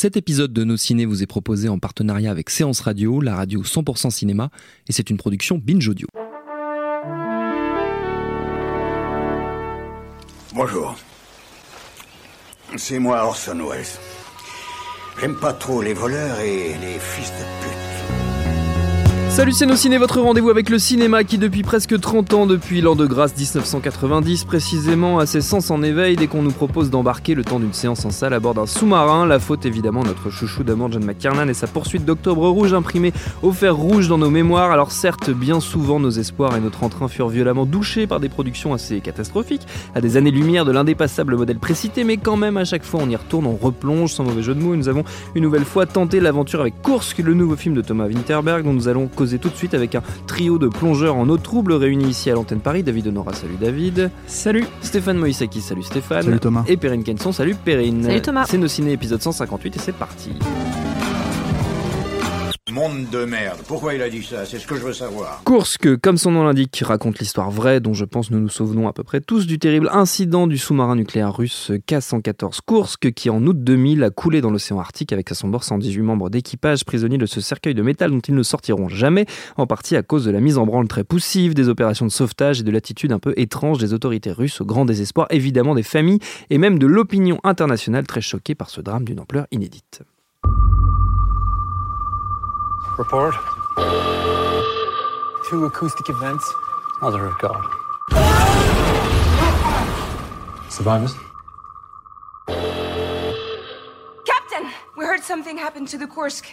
Cet épisode de Nos Ciné vous est proposé en partenariat avec Séance Radio, la radio 100% cinéma, et c'est une production Binge Audio. Bonjour. C'est moi Orson Welles. J'aime pas trop les voleurs et les fils de pute. Salut c'est nos ciné, votre rendez-vous avec le cinéma qui depuis presque 30 ans, depuis l'an de grâce 1990 précisément, a ses sens en éveil dès qu'on nous propose d'embarquer le temps d'une séance en salle à bord d'un sous-marin. La faute évidemment notre chouchou d'amour John McKernan et sa poursuite d'Octobre Rouge imprimée au fer rouge dans nos mémoires. Alors certes, bien souvent nos espoirs et notre entrain furent violemment douchés par des productions assez catastrophiques, à des années-lumière de l'indépassable modèle précité, mais quand même à chaque fois on y retourne, on replonge sans mauvais jeu de mots et nous avons une nouvelle fois tenté l'aventure avec Kursk, le nouveau film de Thomas Winterberg dont nous allons causer tout de suite avec un trio de plongeurs en eau trouble réunis ici à l'antenne Paris. David Honora, salut David. Salut. Stéphane Moïsaki, salut Stéphane. Salut Thomas. Et Perrine Kenson, salut Perrine. Salut Thomas. C'est nos ciné épisode 158 et c'est parti. Monde de merde. Pourquoi il a dit ça? C'est ce que je veux savoir. Kursk, comme son nom l'indique, raconte l'histoire vraie dont je pense nous nous souvenons à peu près tous du terrible incident du sous-marin nucléaire russe K-114 Kursk qui en août 2000 a coulé dans l'océan Arctique avec à son bord 118 membres d'équipage prisonniers de ce cercueil de métal dont ils ne sortiront jamais, en partie à cause de la mise en branle très poussive des opérations de sauvetage et de l'attitude un peu étrange des autorités russes au grand désespoir évidemment des familles et même de l'opinion internationale très choquée par ce drame d'une ampleur inédite. Report. Two acoustic events. Mother of God. Survivors? Captain! We heard something happened to the Kursk.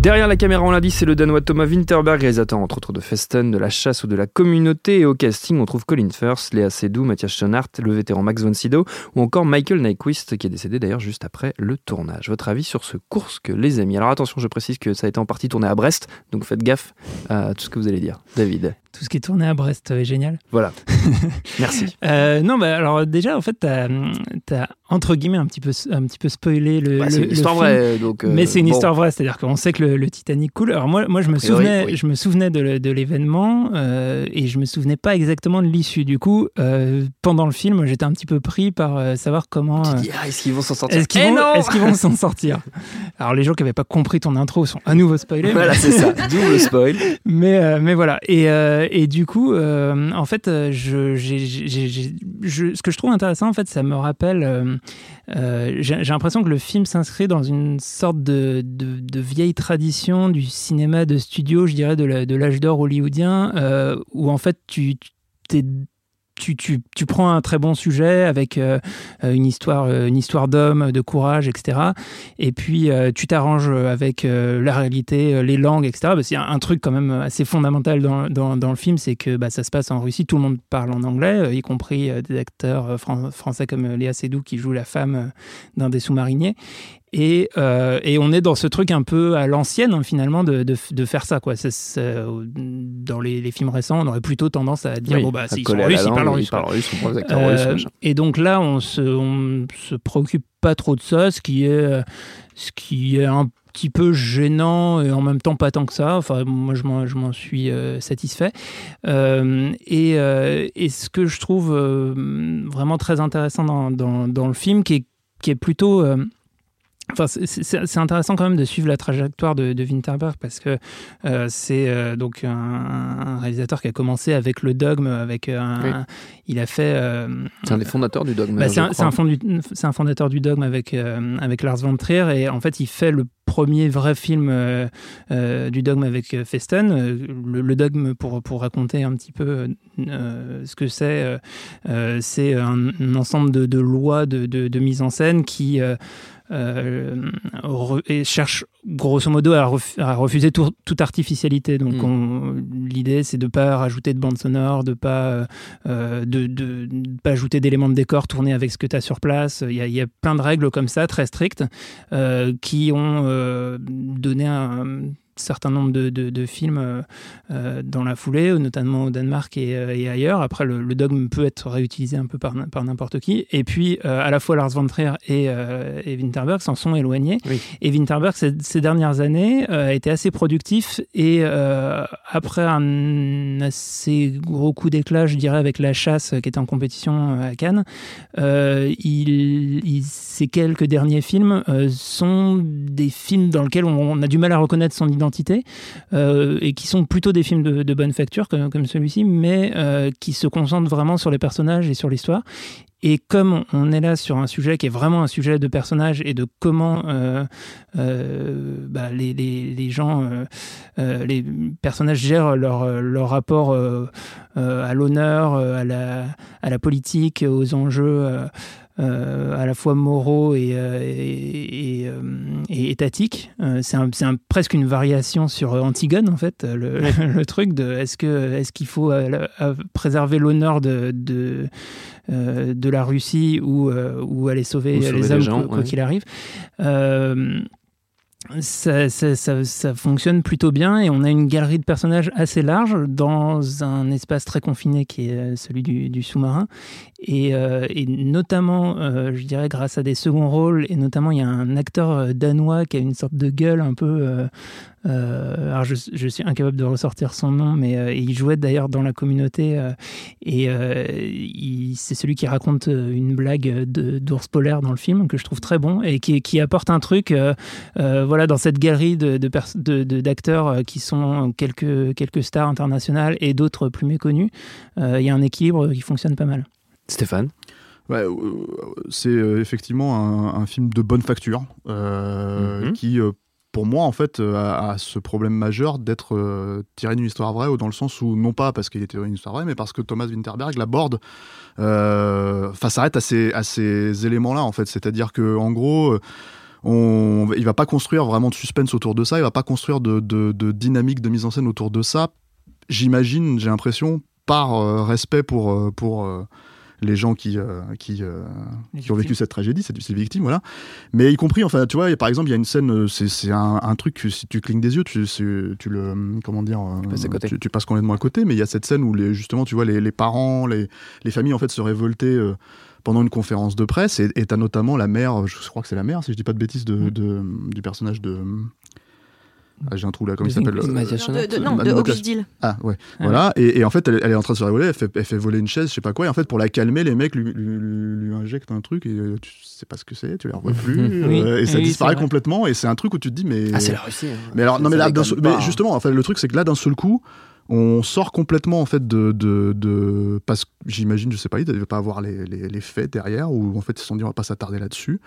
Derrière la caméra, on l'a dit, c'est le Danois Thomas Winterberg, réalisateur entre autres de Festen, de La Chasse ou de La Communauté. Et au casting, on trouve Colin Firth, Léa Seydoux, Mathias Schoenaert, le vétéran Max von Sydow ou encore Michael Nyquist, qui est décédé d'ailleurs juste après le tournage. Votre avis sur ce Kursk, les amis? Alors attention, je précise que ça a été en partie tourné à Brest, donc faites gaffe à tout ce que vous allez dire. David tout ce qui est tourné à Brest est génial. Voilà. Merci. Euh, non, bah, alors déjà, en fait, tu as, entre guillemets un petit peu, un petit peu spoilé le. Bah, c'est une histoire vraie. Donc, Mais c'est une bon. histoire vraie, c'est-à-dire qu'on sait que le, le, Titanic coule. Alors moi, moi je, me priori, souvenais, oui. je me souvenais de, de l'événement euh, et je me souvenais pas exactement de l'issue. Du coup, euh, pendant le film, j'étais un petit peu pris par euh, savoir comment. Ah, est-ce qu'ils vont s'en sortir Est-ce qu'ils Eh vont, vont s'en sortir? Alors les gens qui n'avaient pas compris ton intro sont à nouveau spoilés. Voilà, c'est ça. Double spoil. Mais, euh, mais voilà. Et, euh, et du coup, euh, en fait, euh, je, ce que je trouve intéressant, en fait, ça me rappelle. j'ai, l'impression que le film s'inscrit dans une sorte de, vieille tradition du cinéma de studio, je dirais, de, l'âge d'or hollywoodien, où en fait, tu, tu, prends un très bon sujet avec euh, une histoire, euh, une histoire d'homme, de courage, etc. Et puis euh, tu t'arranges avec euh, la réalité, euh, les langues, etc. Qu'il y a un truc quand même assez fondamental dans, le film, c'est que bah, ça se passe en Russie, tout le monde parle en anglais, euh, y compris euh, des acteurs euh, fran- français comme euh, Léa Seydoux qui joue la femme euh, d'un des sous-mariniers. Et, euh, et on est dans ce truc un peu à l'ancienne, hein, finalement, de, de, de faire ça. Quoi. C'est- dans les, les films récents, on aurait plutôt tendance à dire Oui, bon, bah, s'ils sont russes, ils parlent russe. Euh, et donc là, on se, on se préoccupe pas trop de ça, ce qui est, euh, ce qui est un petit peu gênant et en même temps pas tant que ça. Enfin, moi, je m'en, suis euh, satisfait. Euh, et, euh, et ce que je trouve euh, vraiment très intéressant dans, dans, dans le film, qui est, qui est plutôt... Enfin, c'est- intéressant quand même de suivre la trajectoire de, de Winterberg parce que euh, c'est euh, donc un, un réalisateur qui a commencé avec le dogme, avec euh, un, Oui. il a fait. euh, C'est un des fondateurs du dogme. bah, c'est un, un fondateur du dogme avec, avec Lars von Trier et en fait il fait le premier vrai film euh, euh, du dogme avec Festen. Euh, Le, le dogme, pour, pour raconter un petit peu ce que c'est, c'est un, un ensemble de, de lois de, de, de mise en scène qui et cherche grosso modo à, ref- à refuser tout- toute artificialité. Donc Mm. l'idée c'est de pas rajouter de bande sonore, de pas euh, de, de, de pas ajouter d'éléments de décor tournés avec ce que tu as sur place. Il y, a, il y a plein de règles comme ça, très strictes, euh, qui ont euh, donné un certain nombre de, de- de films euh, euh, dans la foulée, notamment au Danemark et, euh, et ailleurs. Après, le, le dogme peut être réutilisé un peu par, n'importe qui. Et puis, euh, à la fois Lars von Trier et, euh, et Winterberg s'en sont éloignés. Oui. Et Winterberg, ces, ces dernières années, a été assez productif. Et après un assez gros coup d'éclat, je dirais, avec La Chasse, qui était en compétition à Cannes, il, il- ces quelques derniers films sont des films dans lesquels on, on a du mal à reconnaître son identité euh, et qui sont plutôt des films de, bonne facture comme, celui-ci, mais euh, qui se concentrent vraiment sur les personnages et sur l'histoire. Et comme on- est là sur un sujet qui est vraiment un sujet de personnage et de comment euh, bah, les, gens, les personnages gèrent leur, leur rapport à l'honneur, à la, à la politique, aux enjeux à la fois moraux et, euh, et, et, euh, et étatiques. Euh, c'est un- c'est un- presque une variation sur euh, Antigone, en fait, euh, le, le truc de est-ce qu'il faut euh, euh, préserver l'honneur de, de, euh, de la Russie ou, euh, ou aller sauver, Ou sauver les hommes, gens, quoi ouais. qu'il arrive. Euh, ça, ça- ça- ça fonctionne plutôt bien et on a une galerie de personnages assez large dans un espace très confiné qui est euh, celui du, du sous-marin. Et, euh, et notamment, euh, je dirais, grâce à des seconds rôles, et notamment, il y a un acteur euh, danois qui a une sorte de gueule un peu. alors, je, suis incapable de ressortir son nom, mais il jouait d'ailleurs dans la communauté. et c'est celui qui raconte une blague d'ours polaire dans le film que je trouve très bon et qui, apporte un truc. voilà, dans cette galerie de, de de- d'acteurs qui sont quelques, quelques stars internationales et d'autres plus méconnus, il y a un équilibre qui fonctionne pas mal. Stéphane Ouais, euh, c'est euh, effectivement un, un film de bonne facture euh, Mhm. qui, pour moi, en fait, a, a ce problème majeur d'être euh, tiré d'une histoire vraie, ou dans le sens où, non pas parce qu'il est tiré d'une histoire vraie, mais parce que Thomas Winterberg l'aborde, euh, enfin, s'arrête à ces, à ces éléments-là, en fait. C'est-à-dire que, en gros, on, il va pas construire vraiment de suspense autour de ça, il va pas construire de, de- de dynamique de mise en scène autour de ça. J'imagine, j'ai l'impression, par respect pour, pour les gens qui, euh, qui, euh, qui ont vécu cette tragédie, c'est ces victimes, voilà. Mais y compris, enfin, tu vois, par exemple, il y a une scène, euh, c'est c'est un, un truc que si tu clignes des yeux, tu, tu le, comment dire, euh, passes à côté. Tu, tu passes complètement à côté. Mais il y a cette scène où les, justement, tu vois, les, les parents, les, les familles, en fait, se révoltaient. euh, pendant une conférence de presse, et t'as notamment la mère, je crois que c'est la mère, si je dis pas de bêtises, de, Mm. de- du personnage de. Ah, j'ai un trou là, comment il s'appelle euh, de, de- non, de Dill. ah ouais, Ah voilà. Et, et en fait, elle, elle est en train de se révoler, elle fait, elle fait voler une chaise, je sais pas quoi. Et en fait, pour la calmer, les mecs lui, lui, lui- lui injectent un truc et euh, tu sais pas ce que c'est, tu les revois plus. Oui, euh, et ça disparaît complètement. Et c'est un truc où tu te dis, mais. Ah, c'est la Russie. hein. Mais alors, non, mais là, seul- mais hein. justement, en fait, le truc, c'est que là, d'un seul coup, on sort complètement, en fait, de. de, de- parce que j'imagine, je sais pas, il devait pas avoir les, les, les faits derrière, ou en fait, ils se sont dit, on va pas s'attarder là-dessus.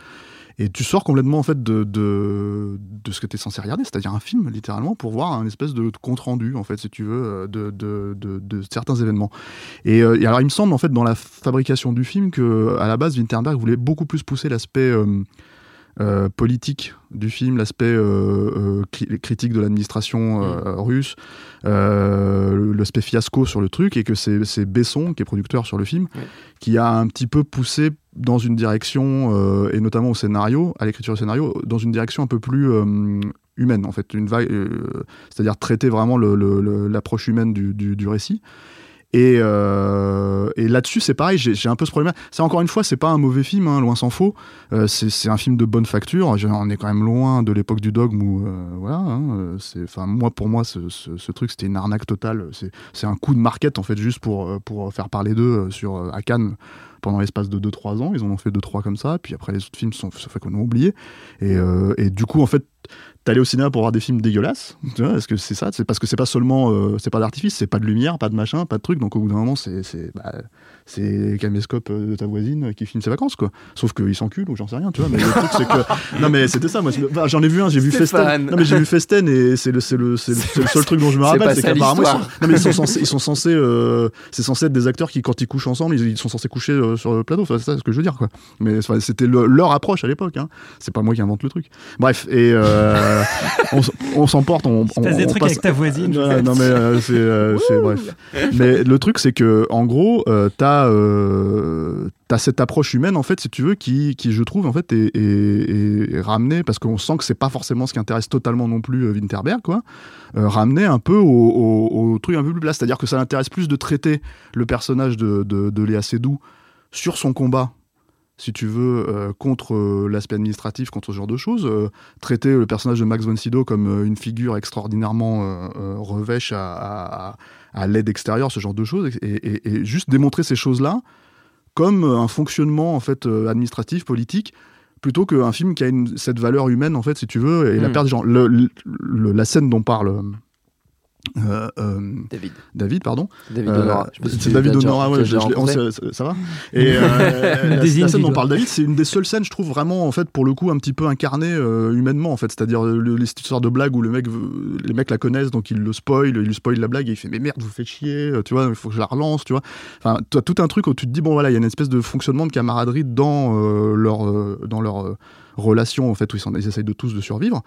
Et tu sors complètement, en fait, de, de, de ce que tu es censé regarder, c'est-à-dire un film, littéralement, pour voir un espèce de compte-rendu, en fait, si tu veux, euh, de, de, de, de certains événements. Et, euh, et alors, il me semble, en fait, dans la fabrication du film, que à la base, Winterberg voulait beaucoup plus pousser l'aspect. euh, euh, politique du film, l'aspect euh, euh, cri- critique de l'administration euh, russe, l'aspect fiasco sur le truc, et que c'est Besson, qui est producteur sur le film, qui a un petit peu poussé dans une direction, et notamment au scénario, à l'écriture du scénario, dans une direction un peu plus humaine, en fait, une vague, c'est-à-dire traiter vraiment l'approche humaine du, du- du récit. Et, euh, et là-dessus, c'est pareil, j'ai un peu ce problème. C'est encore une fois, c'est pas un mauvais film, hein, loin s'en faut. Euh, c'est un film de bonne facture. On est quand même loin de l'époque du dogme où, euh, hein, moi, pour moi, ce, truc, c'était une arnaque totale. C'est, un coup de market en fait, juste pour faire parler d'eux sur à Cannes pendant l'espace de 2-3 ans. Ils en ont fait 2-3 comme ça. Puis après, les autres films sont, se fait qu'on a oublié. Et du coup, en fait, t'allais au cinéma pour voir des films dégueulasses. Tu vois, est-ce que c'est ça? C'est parce que c'est pas seulement, euh, c'est pas d'artifice, c'est pas de lumière, pas de machin, pas de truc. Donc au bout d'un moment, c'est, c'est, bah, c'est caméscope euh, de ta voisine qui filme ses vacances, quoi. Sauf qu'il s'encule ou j'en sais rien, tu vois. Mais le truc, c'est que, non mais c'était ça. Moi, j'en ai vu un, j'ai vu Festen. Non mais j'ai vu Festen et c'est le, c'est le, c'est le, c'est le seul truc dont je me rappelle, c'est qu'apparemment ils sont, non mais ils sont censés, ils sont censés, euh, c'est censé être des acteurs qui quand ils couchent ensemble, ils, ils sont censés coucher euh, sur le plateau. Enfin, c'est ça ce que je veux dire, quoi. Mais c'était le- leur approche à l'époque. Hein. C'est pas moi qui invente le truc. Bref, et, euh, on, on s'emporte, on, passe des on trucs passe- avec ta voisine. non, mais euh, c'est euh, c'est- bref. Mais le truc c'est que en gros, euh, t'as euh, t'as cette approche humaine en fait, si tu veux, qui, qui je trouve en fait est, est- est ramenée parce qu'on sent que c'est pas forcément ce qui intéresse totalement non plus euh, Winterberg, quoi. Euh, ramenée un peu au, au- au truc un peu plus plat, c'est-à-dire que ça l'intéresse plus de traiter le personnage de, de, de Léa Seydoux sur son combat. Si tu veux, euh, contre euh, l'aspect administratif, contre ce genre de choses, euh, traiter le personnage de Max von Sydow comme une figure extraordinairement revêche à, à- à l'aide extérieure, ce genre de choses, et, et- et juste démontrer ces choses-là comme un fonctionnement en fait administratif, politique, plutôt qu'un film qui a une- cette valeur humaine en fait, si tu veux, et la Mm. perte des gens. Le- la scène dont parle euh, euh, David. David, pardon. David Euh, Honora. C'est David Honora, ouais, je- je on ça va Et euh, la, scène dont parle David, c'est une des seules scènes, je trouve vraiment en fait pour le coup un petit peu incarnée euh, humainement en fait, c'est-à-dire le- les histoires de blagues où le mec, les mecs la connaissent donc ils le spoil, il lui spoil la blague et il fait mais merde vous faites chier, tu vois, il faut que je la relance, tu vois. Enfin, tu as tout un truc où tu te dis bon voilà il y a une espèce de fonctionnement de camaraderie dans euh, leur euh, dans leur euh, relation en fait où ils, ils essayent de tous de survivre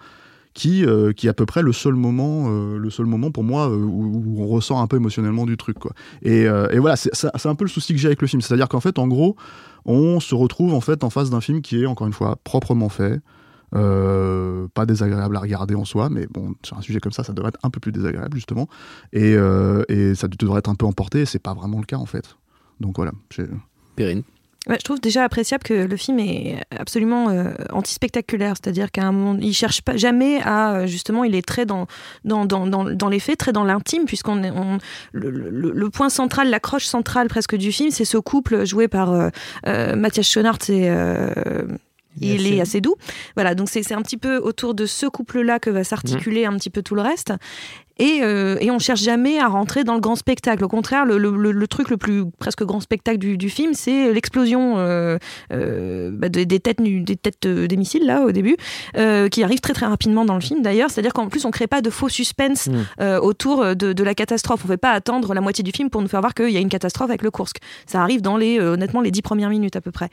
qui, euh, qui est à peu près le seul moment, euh, le seul moment pour moi euh, où, on ressort un peu émotionnellement du truc. Quoi. Et, et voilà, c'est un peu le souci que j'ai avec le film. C'est-à-dire qu'en fait, en gros, on se retrouve en fait en face d'un film qui est encore une fois proprement fait. pas désagréable à regarder en soi, mais bon, sur un sujet comme ça, ça devrait être un peu plus désagréable justement, et, et ça devrait être un peu emporté. et C'est pas vraiment le cas en fait. Donc voilà. Perrine. Ouais, je trouve déjà appréciable que le film est absolument euh, anti-spectaculaire, c'est-à-dire qu'à un moment, il cherche pas jamais à euh, justement, il est très dans dans, dans, dans, dans les faits, très dans l'intime, puisqu'on on, le, le- le point central, l'accroche centrale presque du film, c'est ce couple joué par euh, euh, Mathias Schoenaerts et euh, il est assez doux. Voilà, donc c'est c'est un petit peu autour de ce couple-là que va s'articuler un petit peu tout le reste. Et, euh, et on cherche jamais à rentrer dans le grand spectacle. Au contraire, le, le- le- le truc le plus presque grand spectacle du, du film, c'est l'explosion euh, euh, bah, des, des têtes, des têtes euh, des missiles là au début, euh, qui arrive très très rapidement dans le film d'ailleurs. C'est-à-dire qu'en plus on crée pas de faux suspense Mm. euh, autour de, de la catastrophe. On fait pas attendre la moitié du film pour nous faire voir qu'il y a une catastrophe avec le Kursk. Ça arrive dans les honnêtement les dix premières minutes à peu près.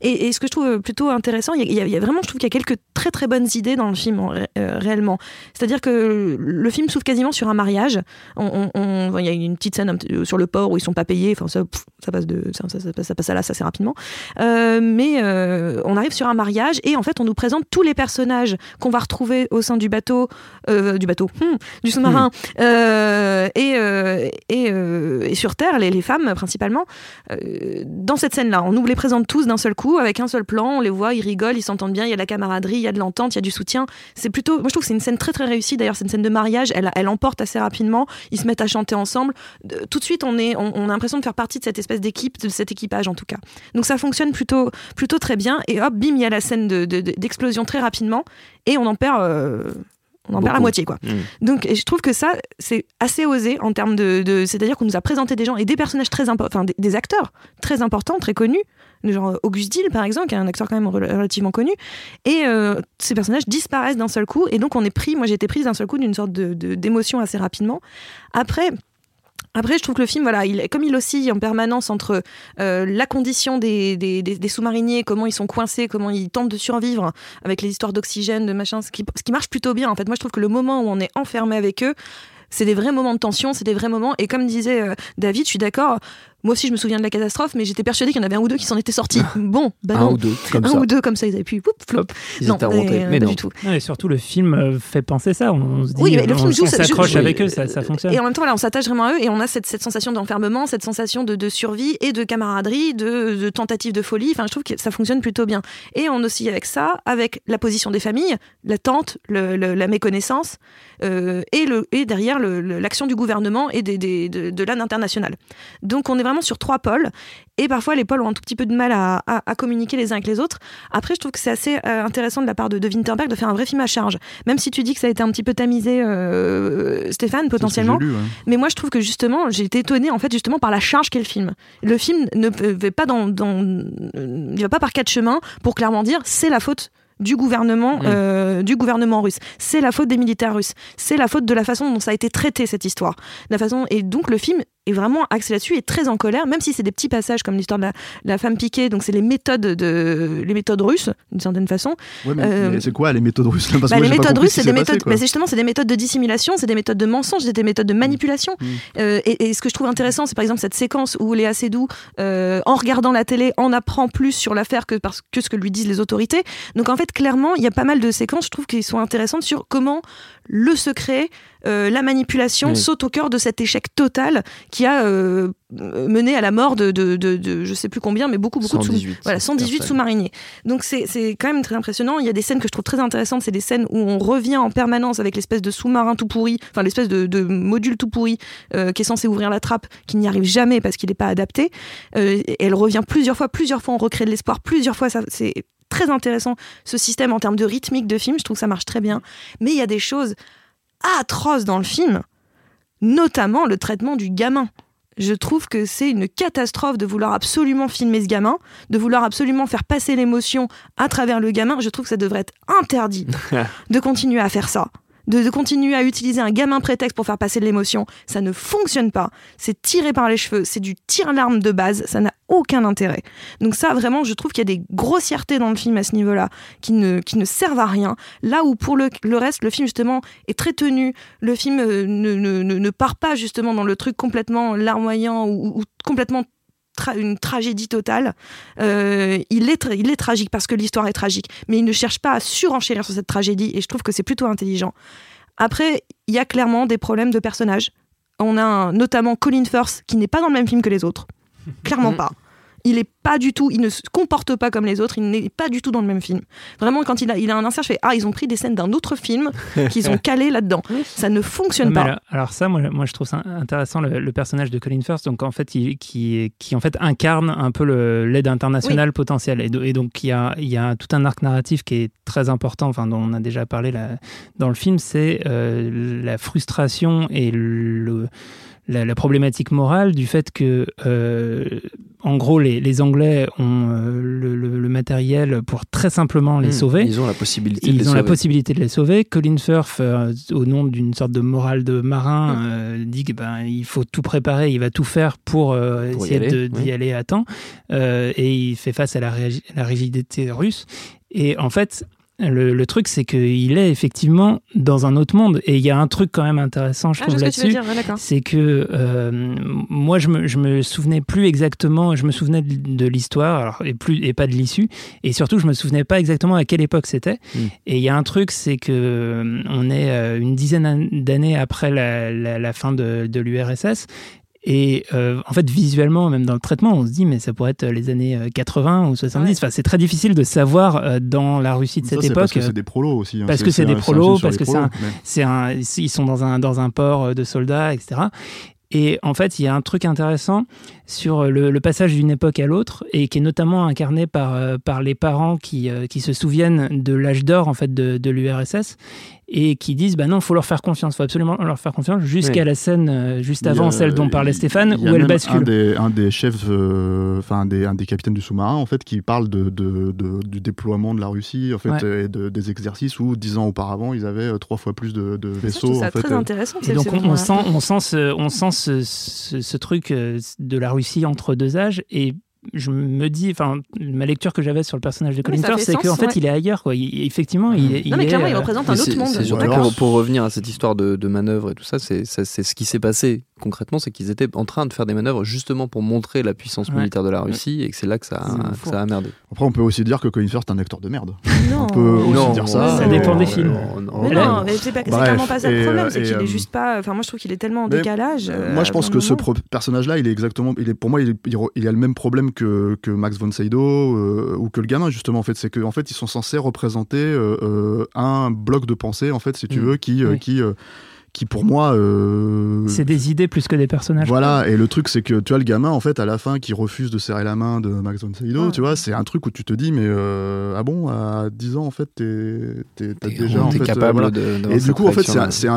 Et, et ce que je trouve plutôt intéressant, il y, y y a vraiment, je trouve qu'il y a quelques très très bonnes idées dans le film ré- réellement. C'est-à-dire que le film s'ouvre quasiment sur un mariage. On- Il y a une petite scène euh, sur le port où ils sont pas payés. Enfin, ça, pff, ça passe de, ça, ça- ça passe- ça passe à là, ça assez rapidement. Euh, mais euh, on arrive sur un mariage et en fait, on nous présente tous les personnages qu'on va retrouver au sein du bateau, euh, du bateau, hmm, du sous-marin euh, et, et, et sur Terre, les, les femmes principalement. Dans cette scène-là, on nous les présente tous d'un seul coup, avec un seul plan. On les voit, ils rigolent, ils s'entendent bien. Il y a de la camaraderie, il y a de l'entente, il y a du soutien. C'est plutôt, moi je trouve que c'est une scène très très réussie. D'ailleurs, c'est une scène de mariage. Elle, elle emporte assez rapidement. Ils se mettent à chanter ensemble. Tout de suite, on est, on, on a l'impression de faire partie de cette espèce d'équipe, de cet équipage en tout cas. Donc ça fonctionne plutôt, plutôt très bien. Et hop, bim, il y a la scène de- de- de- d'explosion très rapidement, et on en perd. euh, on en perd la moitié, quoi. Mm. Donc, et je trouve que ça, c'est assez osé en termes de. de- C'est-à-dire qu'on nous a présenté des gens et des personnages très importants, enfin, des, des acteurs très importants, très connus, genre Auguste Dill, par exemple, qui est un acteur quand même rel- relativement connu. Et euh, ces personnages disparaissent d'un seul coup. Et donc, on est pris, moi j'ai été prise d'un seul coup d'une sorte de- de- d'émotion assez rapidement. Après. Après, je trouve que le film, voilà, il, comme il oscille en permanence entre euh, la condition des, des, sous-mariniers, comment ils sont coincés, comment ils tentent de survivre avec les histoires d'oxygène, de machin, ce qui, ce qui marche plutôt bien. En fait, moi, je trouve que le moment où on est enfermé avec eux, c'est des vrais moments de tension, c'est des vrais moments. Et comme disait euh, David, je suis d'accord. Moi aussi, je me souviens de la catastrophe, mais j'étais persuadée qu'il y en avait un ou deux qui s'en étaient sortis. Bon, bah Un non. ou deux, comme un ça. ou deux comme ça, ils avaient pu whoop, flop. Ils non, étaient remontés. euh, Mais pas non. du tout. Non, et surtout, le film euh, fait penser ça. On se dit, Oui, mais le on, film joue, on s'accroche joue- avec eux, ça, ça fonctionne. Et en même temps, on s'attache vraiment à eux et on a cette, cette sensation d'enfermement, cette sensation de, de survie et de camaraderie, de, de tentative de folie. Enfin, je trouve que ça fonctionne plutôt bien. Et on oscille avec ça, avec la position des familles, l'attente, le- le- la méconnaissance euh, et, le, et derrière le- le- l'action du gouvernement et des, des- de, de l'aide internationale. Donc, on est vraiment sur trois pôles. Et parfois, les pôles ont un tout petit peu de mal à, à- à communiquer les uns avec les autres. Après, je trouve que c'est assez euh, intéressant de la part de, de Winterberg de faire un vrai film à charge. Même si tu dis que ça a été un petit peu tamisé, euh, Stéphane, potentiellement. j'ai lu, ouais. Mais moi, je trouve que justement, j'ai été étonnée en fait justement par la charge qu'est le film. Le film ne va pas dans, dans il va pas par quatre chemins pour clairement dire c'est la faute du gouvernement, euh, du gouvernement russe. C'est la faute des militaires russes. C'est la faute de la façon dont ça a été traité cette histoire. La façon et donc le film est vraiment axé là-dessus, est très en colère, même si c'est des petits passages comme l'histoire de la, la femme piquée, donc c'est les méthodes de les méthodes russes d'une certaine façon. Ouais, mais, Euh, mais c'est quoi les méthodes russes? Parce Bah, moi, les méthodes russes, c'est des méthodes, bah, justement, c'est des méthodes de dissimulation, c'est des méthodes de mensonge, c'est des méthodes de manipulation. Mm. Euh, et, et ce que je trouve intéressant, c'est par exemple cette séquence où Léa Seydoux, euh, en regardant la télé, en apprend plus sur l'affaire que, parce, que ce que lui disent les autorités. Donc en fait, clairement, il y a pas mal de séquences, je trouve, qui sont intéressantes sur comment le secret, euh, la manipulation Oui. saute au cœur de cet échec total qui a euh, mené à la mort de, de, de, de je sais plus combien, mais beaucoup, beaucoup de sous- 118. voilà, 118 personnes. sous-mariniers. Donc c'est c'est quand même très impressionnant. Il y a des scènes que je trouve très intéressantes. C'est des scènes où on revient en permanence avec l'espèce de sous-marin tout pourri, enfin l'espèce de, de module tout pourri euh, qui est censé ouvrir la trappe, qui n'y arrive jamais parce qu'il n'est pas adapté. Euh, et elle revient plusieurs fois, plusieurs fois on recrée de l'espoir, plusieurs fois. ça- C'est très intéressant ce système en termes de rythmique de film. Je trouve que ça marche très bien. Mais il y a des choses atroces dans le film, notamment le traitement du gamin. Je trouve que c'est une catastrophe de vouloir absolument filmer ce gamin, de vouloir absolument faire passer l'émotion à travers le gamin. Je trouve que ça devrait être interdit de continuer à faire ça. De, de continuer à utiliser un gamin prétexte pour faire passer de l'émotion. Ça ne fonctionne pas. C'est tiré par les cheveux. C'est du tir-larme de base. Ça n'a aucun intérêt. Donc ça, vraiment, je trouve qu'il y a des grossièretés dans le film à ce niveau-là qui ne, qui ne servent à rien. Là où pour le, le reste, le film, justement, est très tenu. Le film euh, ne, ne, ne, part pas, justement, dans le truc complètement larmoyant ou complètement tra- une tragédie totale. Euh, il, est il est tragique parce que l'histoire est tragique, mais il ne cherche pas à surenchérir sur cette tragédie et je trouve que c'est plutôt intelligent. Après, il y a clairement des problèmes de personnages. On a un- notamment Colin Firth qui n'est pas dans le même film que les autres. Clairement pas. Il est pas du tout, il ne se comporte pas comme les autres, il n'est pas du tout dans le même film. Vraiment, quand il a, il a un insert, je fais Ah, ils ont pris des scènes d'un autre film qu'ils ont calé là-dedans. Ça ne fonctionne Mais pas. alors, alors ça, moi, moi, je trouve ça intéressant le, le personnage de Colin Firth, donc en fait, il- qui, qui en fait incarne un peu l'aide internationale potentielle, et, do- et donc il y a, il y a tout un arc narratif qui est très important, enfin dont on a déjà parlé là, dans le film, c'est euh, la frustration et le la, la problématique morale du fait que, euh, en gros, les, les Anglais ont euh, le, le- le matériel pour très simplement les Mmh, sauver. Ils ont la possibilité de Ils les ont la sauver. possibilité de les sauver. Colin Firth, euh, au nom d'une sorte de morale de marin, euh, dit que ben il faut tout préparer, il va tout faire pour, euh, essayer de- d'y oui. aller à temps. Euh, et il fait face à la, la rigidité russe. Et en fait, le, le truc, c'est qu'il est effectivement dans un autre monde. Et il y a un truc quand même intéressant, je Ah, trouve, là-dessus dire, ouais, d'accord. c'est que euh, moi je me, je me souvenais plus exactement, je me souvenais de, de l'histoire alors, et, plus, et pas de l'issue, et surtout je me souvenais pas exactement à quelle époque c'était. Mm. Et il y a un truc, c'est que euh, on est euh, une dizaine d'années après la, la- la fin de, de l'URSS. Et euh, en fait, visuellement, même dans le traitement, on se dit, mais ça pourrait être les années euh, 80 ou 70. Ouais. Enfin, c'est très difficile de savoir euh, dans la Russie de Ça, cette c'est parce époque. que c'est des prolos aussi. hein. parce que c'est des prolos, parce que c'est prolos, un- mais- c'est un, ils sont dans un, dans un port euh, de soldats, etc. Et en fait, il y a un truc intéressant sur le, le passage d'une époque à l'autre, et qui est notamment incarné par, euh, par les parents qui, euh, qui se souviennent de l'âge d'or en fait de, de l'URSS et qui disent bah non, faut leur faire confiance, faut absolument leur faire confiance jusqu'à Oui. la scène euh, juste a- avant celle dont parlait Stéphane où elle bascule. Un des, un des chefs, euh, enfin un des, un des capitaines du sous-marin, en fait, qui parle de, de- de- du déploiement de la Russie, en fait, Ouais. et de- des exercices où dix ans auparavant, ils avaient euh, trois fois plus de, vaisseaux. ça en fait, très euh, intéressant. Et donc on, sent, on sent, ce, on sent ce, ce- ce truc euh, de la Russie entre deux âges et je me dis, enfin, ma lecture que j'avais sur le personnage de Colin Firth, c'est qu'en fait, ouais. il est ailleurs, quoi. Il- effectivement, il, est- il Non, mais est, clairement, il euh, représente un c'est- autre monde. Surtout pour, pour revenir à cette histoire de, de manœuvre et tout ça, c'est ce qui s'est passé concrètement, c'est qu'ils étaient en train de faire des manœuvres justement pour montrer la puissance Ouais. militaire de la Russie et que c'est là que ça, a- que ça a merdé. Après, on peut aussi dire que Colin Firth est un acteur de merde. Non. On peut aussi Non, dire ça. Ça euh, dépend des euh, films. non, Mais non, mais c'est clairement pas ça le problème, euh, c'est et, qu'il euh, est juste pas. Enfin, moi, je trouve qu'il est tellement en décalage. euh, Moi, je pense que ce personnage-là, il est exactement, il est pour moi, est- il a le même problème que, que Max von Sydow euh, ou que le gamin justement. En fait, c'est que en fait, ils sont censés représenter euh, euh, un bloc de pensée, en fait, si tu Mm. veux, qui, euh, Oui. qui, euh, qui pour moi. euh, c'est des idées plus que des personnages. Voilà, et le truc c'est que tu as le gamin en fait à la fin qui refuse de serrer la main de Max von Sydow, Ouais. tu vois, c'est un truc où tu te dis mais euh, ah bon à 10 ans en fait t'es déjà en euh, capable voilà. de. Et du coup, en fait, c'est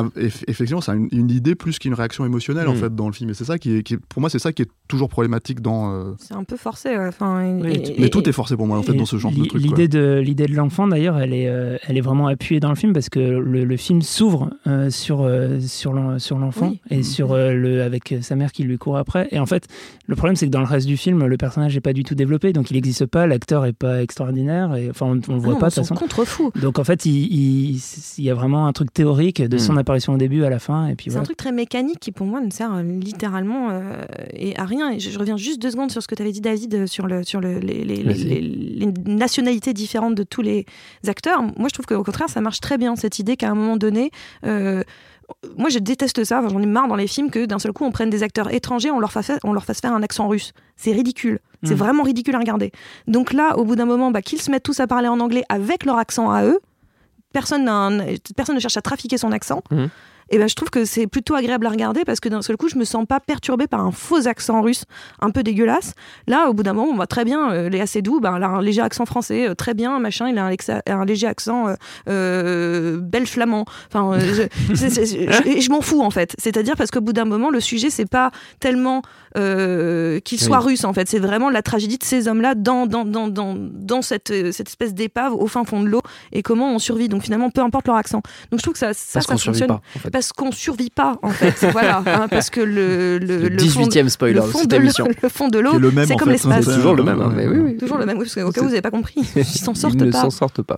effectivement, c'est une, une idée plus qu'une réaction émotionnelle en Mm. fait dans le film. Et c'est ça qui est, qui est- pour moi, c'est ça qui est toujours problématique dans. euh, C'est un peu forcé. ouais. Enfin, et- Oui, et- Mais et- tout est forcé pour moi en fait dans ce genre de truc. L'idée de l'idée de l'enfant d'ailleurs, elle est euh, elle est vraiment appuyée dans le film parce que le, le film s'ouvre euh, sur euh, euh, sur l'en- sur l'enfant Oui. et sur euh, le avec sa mère qui lui court après. Et en fait, le problème c'est que dans le reste du film, le personnage n'est pas du tout développé, donc il n'existe pas, l'acteur est pas extraordinaire, et enfin on, on le voit Ah non, pas de toute façon. contrefou. Donc en fait, il, il, il y a vraiment un truc théorique de son Mm. apparition au début à la fin, et puis C'est un truc très mécanique qui, pour moi, ne sert euh, littéralement euh, et à rien. Et je, je reviens juste deux secondes sur ce que tu avais dit, David, euh, sur, le, sur le, les, les- Vas-y. les- les nationalités différentes de tous les acteurs. Moi, je trouve qu'au contraire, ça marche très bien, cette idée qu'à un moment donné, euh, moi, je déteste ça. Enfin, J'en ai marre dans les films que d'un seul coup, on prenne des acteurs étrangers, on leur fasse, on leur fasse faire un accent russe. C'est ridicule. C'est Mm. vraiment ridicule à regarder. Donc là, au bout d'un moment, bah, qu'ils se mettent tous à parler en anglais avec leur accent à eux. Personne, ne cherche à trafiquer son accent. Mhm. Et ben, je trouve que c'est plutôt agréable à regarder parce que d'un seul coup, je me sens pas perturbée par un faux accent russe un peu dégueulasse. Là, au bout d'un moment, on voit très bien, euh, Léa Seydoux, ben, elle a un léger accent français, euh, très bien, machin, il a un, léger accent euh, euh, belge flamand. Enfin, euh, je, m'en fous en fait. C'est-à-dire parce qu'au bout d'un moment, le sujet, c'est pas tellement qu'ils soient Oui. russes en fait, c'est vraiment la tragédie de ces hommes-là dans, dans, dans, dans, dans cette, cette espèce d'épave au fin fond de l'eau et comment on survit. Donc finalement, peu importe leur accent. Donc je trouve que ça, ça, Parce fonctionne pas, en fait. Parce qu'on survit pas en fait voilà hein, parce que le le, Le le fond, 18 e spoiler le de fond de émission. le, le fond de l'eau Qui est le même, c'est comme l'espace C'est toujours le même, hein, mais oui, oui. toujours le même oui, parce qu'au cas où vous n'avez pas compris ils s'en Ils sortent ne pas s'en sortent pas.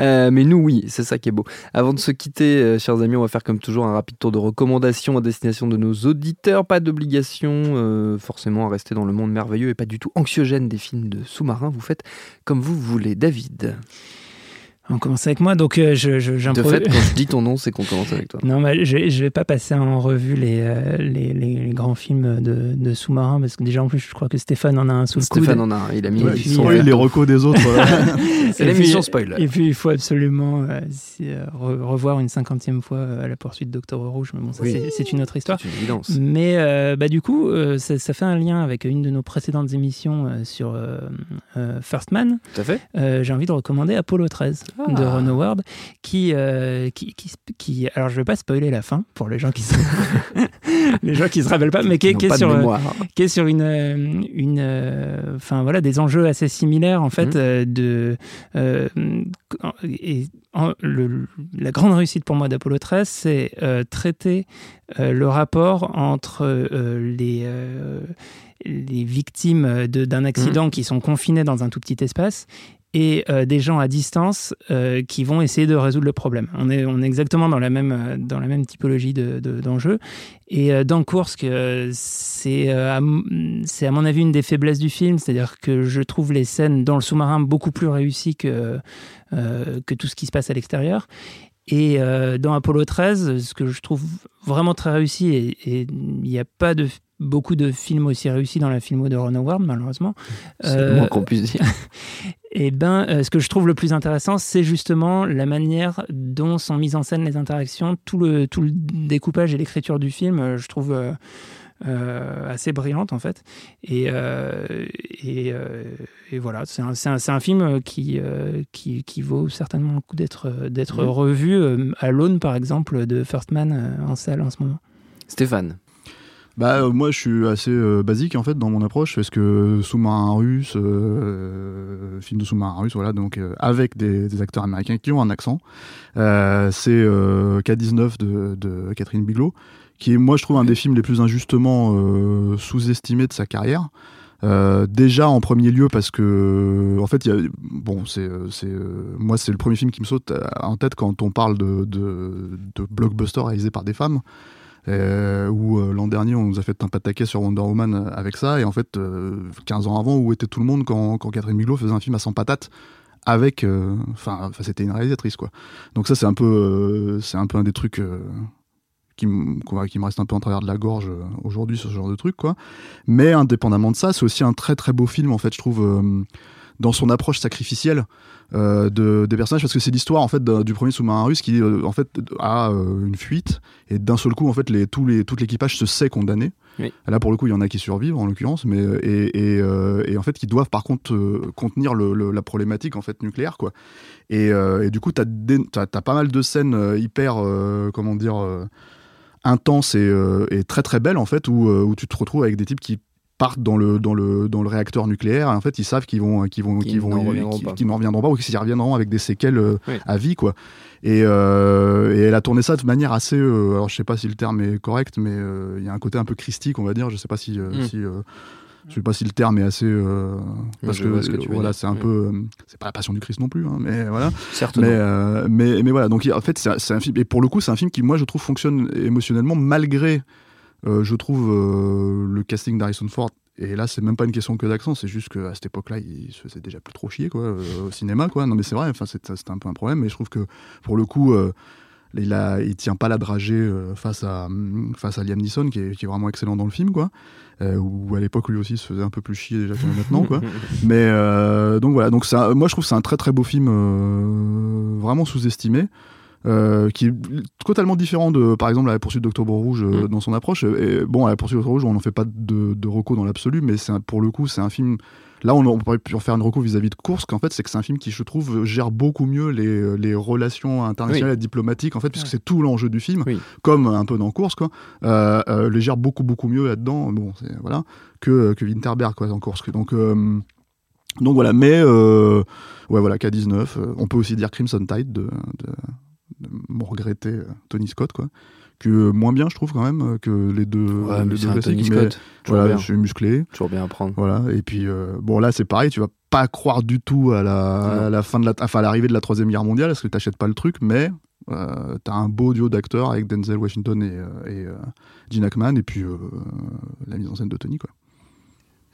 Euh, mais nous, oui, c'est ça qui est beau. Avant de se quitter, euh, chers amis, on va faire comme toujours un rapide tour de recommandations à destination de nos auditeurs. Pas d'obligation euh, forcément à rester dans le monde merveilleux et pas du tout anxiogène des films de sous-marins. Vous faites comme vous voulez. David, On commence avec moi, donc euh, je, je, de fait, quand je dis ton nom, c'est qu'on commence avec toi. Non, mais je, je vais pas passer en revue les, euh, les, les- les grands films de, de sous-marins parce que déjà en plus je crois que Stéphane en a un sous le coude. Stéphane en a un, il a mis Ouais, euh, les recos des autres. C'est l'émission spoil. Et puis il faut absolument euh, euh, re- revoir une cinquantième fois à la poursuite d'Octobre Rouge, mais bon ça Oui. c'est- c'est une autre histoire. C'est une évidence. Mais euh, bah, du coup, euh, ça, ça fait un lien avec une de nos précédentes émissions euh, sur euh, euh, First Man. Tout à fait. Euh, J'ai envie de recommander Apollo 13 de. Ron Howard, qui, euh, qui, qui, qui- alors je vais pas spoiler la fin pour les gens qui se, les gens qui se rappellent pas, mais qui, est- qui sur, euh, qui est sur une, euh, une, euh, enfin voilà, des enjeux assez similaires en fait Mhm. euh, de euh, et en- le- la grande réussite pour moi d'Apollo 13, c'est euh, traiter euh, le rapport entre euh, les euh, les victimes de- d'un accident qui sont confinées dans un tout petit espace et euh, des gens à distance euh, qui vont essayer de résoudre le problème. On est, exactement dans la même, euh, dans la même typologie de- de- d'enjeu. et dans Kursk, c'est à, à mon avis une des faiblesses du film, c'est-à-dire que je trouve les scènes dans le sous-marin beaucoup plus réussies que, que tout ce qui se passe à l'extérieur. Et dans Apollo 13, ce que je trouve vraiment très réussi, et il n'y a pas de beaucoup de films aussi réussis dans la filmo de Ron Howard, malheureusement. C'est le Euh, moins qu'on puisse dire. eh ben, euh, ce que je trouve le plus intéressant, c'est justement la manière dont sont mises en scène les interactions, tout le, tout le découpage et l'écriture du film, euh, je trouve euh, euh, assez brillante en fait. Et, euh, et, euh, et voilà, c'est un, c'est un- un film qui, euh, qui, qui vaut certainement le coup d'être d'être revu euh, à l'aune, par exemple, de First Man euh, en salle en ce moment. Stéphane. Bah, euh, moi, je suis assez euh, basique en fait dans mon approche, parce que sous-marin russe, euh, film de sous-marin russe, voilà, donc avec des, acteurs américains qui ont un accent. C'est euh, K-19 de, de Catherine Bigelow, qui est, moi, je trouve un des films les plus injustement sous-estimés de sa carrière. Déjà en premier lieu parce que en fait c'est moi c'est le premier film qui me saute en tête quand on parle de, de, de blockbuster réalisé par des femmes euh, où euh, l'an dernier on nous a fait un pataquet sur Wonder Woman euh, avec ça. Et en fait euh, 15 ans avant où était tout le monde quand, Catherine Bigelow faisait un film à 100 patates avec euh, enfin c'était une réalisatrice quoi. Donc ça c'est un peu euh, un peu un des trucs euh, qui, me- reste un peu en travers de la gorge euh, aujourd'hui ce genre de truc quoi. Mais indépendamment de ça c'est aussi un très très beau film en fait je trouve euh, dans son approche sacrificielle euh, de, des personnages parce que c'est l'histoire en fait du premier sous-marin russe qui euh, en fait a euh, une fuite et d'un seul coup en fait les, tous les, tout l'équipage se sait condamné Oui. là pour le coup il y en a qui survivent en l'occurrence mais et, et, et en fait qui doivent par contre contenir le, le- la problématique en fait nucléaire quoi et, et du coup t'as, t'as pas mal de scènes hyper comment dire intenses et, euh, et très très belles en fait où, où tu te retrouves avec des types qui partent dans le, dans le, dans le réacteur nucléaire. Et en fait, ils savent qu'ils vont, qu'ils vont, Qu'ils vont, n'en reviendront qu'ils- n'en reviendront pas ou qu'ils y reviendront avec des séquelles euh, Oui. à vie, quoi. Et, euh, et elle a tourné ça de manière assez. euh, alors, je sais pas si le terme est correct, mais euh, il y a un côté un peu christique, on va dire. Je sais pas si. euh, Mm. si euh, je sais pas si le terme est assez. euh, parce je que, vois ce que tu voilà, c'est un Mm. peu. euh, c'est pas la passion du Christ non plus, hein, mais voilà. Certes, Mais, euh, mais, mais voilà, donc en fait, c'est un film. Et pour le coup, c'est un film qui, moi, je trouve, fonctionne émotionnellement malgré, euh, je trouve, euh, le casting d'Harrison Ford. Et là, c'est même pas une question que d'accent, c'est juste qu'à cette époque-là, il se faisait déjà plus trop chier quoi, euh, au cinéma. Quoi. Non, mais c'est vrai, enfin, c'est un peu un problème. Mais je trouve que pour le coup, il, a, il tient pas la dragée euh, face, à, face à Liam Neeson, qui est, qui est vraiment excellent dans le film. Quoi. Où à l'époque, lui aussi, se faisait un peu plus chier déjà que maintenant. Quoi. Mais donc voilà, donc ça, moi je trouve que c'est un très très beau film, vraiment sous-estimé, euh, qui est totalement différent de, par exemple, la poursuite d'Octobre Rouge euh, Mm. dans son approche. Et bon, à la poursuite d'Octobre Rouge, on n'en fait pas de, de reco dans l'absolu, mais un- pour le coup, c'est un film. Là, on, on pourrait pu en faire une reco vis-à-vis de Course, qu'en fait, c'est que c'est un film qui, je trouve, gère beaucoup mieux les, les relations internationales et diplomatiques, en fait, puisque Ouais. c'est tout l'enjeu du film, Oui. comme un peu dans Course, quoi. Euh, les gère beaucoup, beaucoup mieux là-dedans, bon, voilà, que, que Winterberg, quoi, dans Course. Donc, donc voilà, mais euh, ouais, voilà, K19. euh, on peut aussi dire Crimson Tide de, de, regretté euh, Tony Scott, quoi. Que euh, moins bien, je trouve quand même, euh, que les deux, Ouais, les deux classiques, Tony mais Scott. Toujours Voilà, bien. je suis musclé. Toujours bien à prendre. Voilà, et puis euh, bon, là c'est pareil, tu vas pas croire du tout à la, à la fin de la, enfin à l'arrivée de la troisième guerre mondiale, parce que t'achètes pas le truc, mais euh, t'as un beau duo d'acteurs avec Denzel Washington et, et euh, Gene Hackman, et puis euh, la mise en scène de Tony, quoi.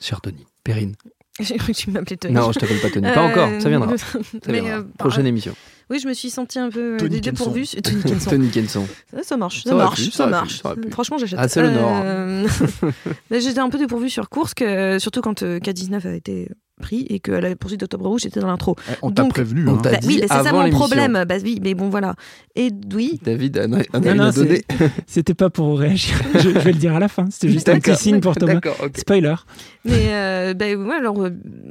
Cher Tony. Perrine. J'ai cru que tu m'appelais Tony. Non, je t'appelle pas Tony. Pas Euh, encore, ça viendra. Ça mais, viendra. euh, Prochaine émission. Oui, je me suis sentie un peu euh, Tony dépourvue. Tony Kenson. Tony Kenson. Ça, ça marche, Ça marche, pu, ça, ça aurait pu, marche. pu. Franchement, j'achète. Ah, c'est le Nord, Euh, J'étais un peu dépourvue sur course, que, surtout quand euh, K19 a été pris et que la poursuite d'Octobre Rouge était dans l'intro. Eh, on t'a prévenu, on hein. t'a Bah, oui, mais c'est ça mon problème. Bah, oui, mais bon, voilà. Et oui, David a, un avis non, à c'est- donner. C'était pas pour réagir. je, je vais le dire à la fin. C'était juste un petit signe pour Thomas. Spoiler. mais euh, bah, ouais, alors, euh,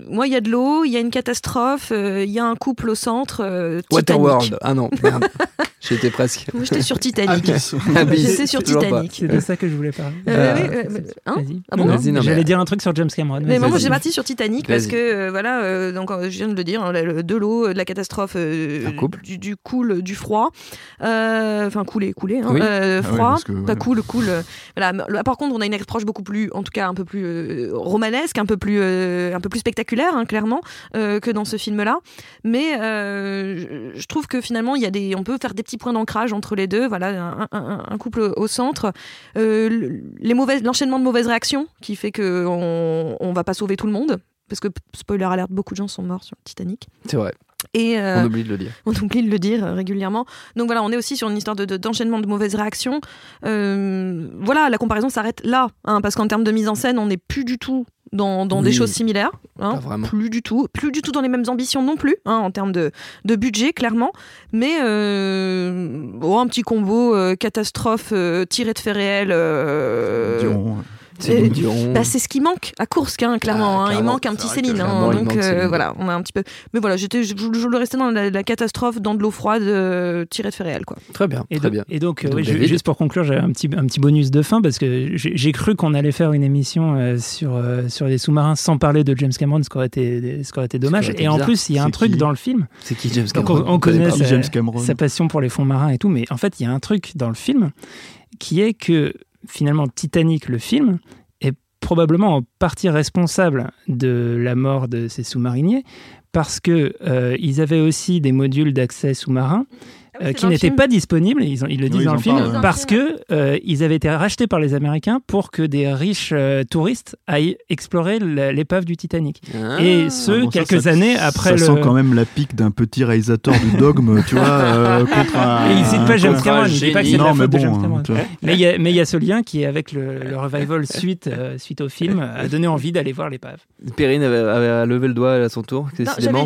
moi, il y a de l'eau, il y a une catastrophe, euh, il y a un couple au centre. euh, Titanic. Waterworld. Ah non, merde. J'étais presque. Moi, j'étais sur Titanic. J'étais sur. Titanic. C'est de ça que je voulais parler. Euh, Euh, oui, euh, hein Vas-y. Ah bon Non, Vas-y, non, mais- J'allais dire un truc sur James Cameron. Mais moi, j'ai parti sur Titanic parce que euh, voilà, euh, donc euh, je viens de le dire, hein, de l'eau, de la catastrophe, euh, du, du cool, du froid, Euh, enfin couler, couler, hein, Oui. euh, Ah froid, pas ouais. cool, cool. euh, voilà. Là, par contre, on a une approche beaucoup plus, en tout cas un peu plus euh, romanesque, un peu plus, euh, un peu plus spectaculaire, hein, clairement, euh, que dans ce film-là. Mais euh, je- je trouve que finalement, il y a des, on peut faire des petits points d'ancrage entre les deux. Voilà, un, un- un couple au centre, euh, le- les mauvaises, l'enchaînement de mauvaises réactions qui fait que on, va pas sauver tout le monde. Parce que, spoiler alert, beaucoup de gens sont morts sur le Titanic. C'est vrai, Et euh, on oublie de le dire. on oublie de le dire euh, régulièrement. Donc voilà, on est aussi sur une histoire de- de- d'enchaînement de, mauvaises réactions. Euh, voilà, la comparaison s'arrête là, hein, parce qu'en termes de mise en scène, on n'est plus du tout dans, dans des choses similaires. hein, plus du tout. Plus du tout dans les mêmes ambitions non plus, hein, en termes de, de budget, clairement. Mais euh, bon, un petit combo euh, catastrophe euh, tiré de faits réels. euh, Euh, du Dion. bah, c'est ce qui manque à Kursk, hein, clairement. Ah, hein. Il clairement. manque un C'est petit Céline. hein. il donc euh, Céline. voilà, on a un petit peu. Mais voilà, j'étais, je, je voulais rester dans la, la catastrophe, dans de l'eau froide, euh, tirée de réels, quoi. Très bien, Et, très donc- bien. et donc, euh, je- juste pour conclure, j'ai un petit, un petit bonus de fin parce que j'ai cru qu'on allait faire une émission euh, sur, euh, sur les sous-marins sans parler de James Cameron, ce qui aurait été, ce qui aurait été dommage. aurait été Et en plus, il y a un truc qui dans le film. C'est qui James Donc, Cameron on, on connaît sa, James Cameron. sa passion pour les fonds marins et tout, mais en fait, il y a un truc dans le film qui est que finalement, Titanic, le film, est probablement en partie responsable de la mort de ces sous-mariniers parce que euh, ils avaient aussi des modules d'accès sous-marin euh, qui n'étaient pas disponibles, ils, ont- ils le disent Oui, ils dans le film, parlent, ouais. parce que euh, ils avaient été rachetés par les Américains pour que des riches euh, touristes aillent explorer l'épave du Titanic. Ah. Et ce, Ah bon, quelques ça- années après ça le... sent quand même la pique d'un petit réalisateur du dogme, tu vois, euh, contre un. Et il cite pas James Cameron, il dit pas que c'est de la mais faute de James Cameron. Mais il y, a- ce lien qui, avec le, le revival suite, euh, suite au film, a donné envie d'aller voir l'épave. Perrine avait, avait levé le doigt à son tour.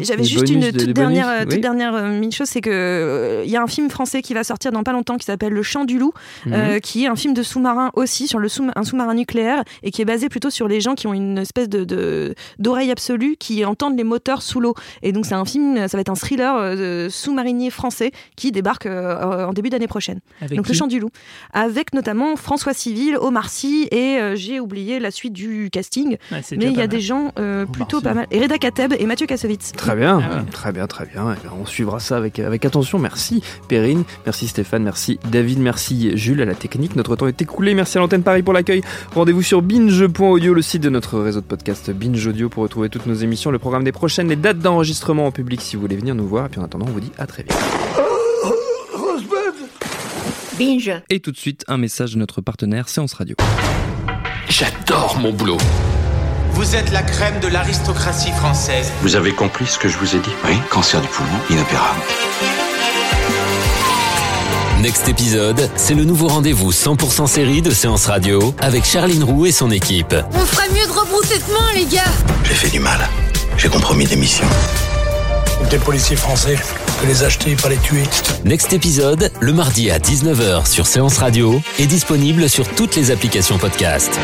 J'avais juste une toute dernière, toute oui. dernière mini chose, c'est que euh, il y a un film français qui va sortir dans pas longtemps qui s'appelle Le Chant du Loup, Mhm. euh, qui est un film de sous-marin aussi sur le sous un sous-marin nucléaire et qui est basé plutôt sur les gens qui ont une espèce de d'oreille absolue qui entendent les moteurs sous l'eau. Et donc c'est un film, ça va être un thriller euh, sous-marinier français qui débarque euh, en début d'année prochaine. Avec donc Le Chant du Loup, avec notamment François Civil, Omar Sy et euh, j'ai oublié la suite du casting, Ouais, mais il y a mal. des gens euh, plutôt pas mal. Et Reda Kateb et Mathieu Kassovitz. Très bien, Ah ouais. très bien, très bien. Eh bien, On suivra ça avec, avec attention. Merci Perrine, merci Stéphane, merci David, merci Jules à la technique. Notre temps est écoulé. Merci à l'antenne Paris pour l'accueil. Rendez-vous sur binge.audio, le site de notre réseau de podcast Binge Audio pour retrouver toutes nos émissions, le programme des prochaines, les dates d'enregistrement en public si vous voulez venir nous voir. Et puis en attendant, on vous dit à très vite. Binge. Et tout de suite, un message de notre partenaire Séance Radio. J'adore mon boulot. Vous êtes la crème de l'aristocratie française. Vous avez compris ce que je vous ai dit? Oui, cancer du poumon, inopérable. Next épisode, c'est le nouveau rendez-vous 100% série de Séance Radio avec Charline Roux et son équipe. On ferait mieux de rebrousser de main, les gars. J'ai fait du mal. J'ai compromis des missions. Des policiers français, que les acheter, pas les tuer. Next épisode, le mardi à 19h sur Séance Radio, est disponible sur toutes les applications podcast.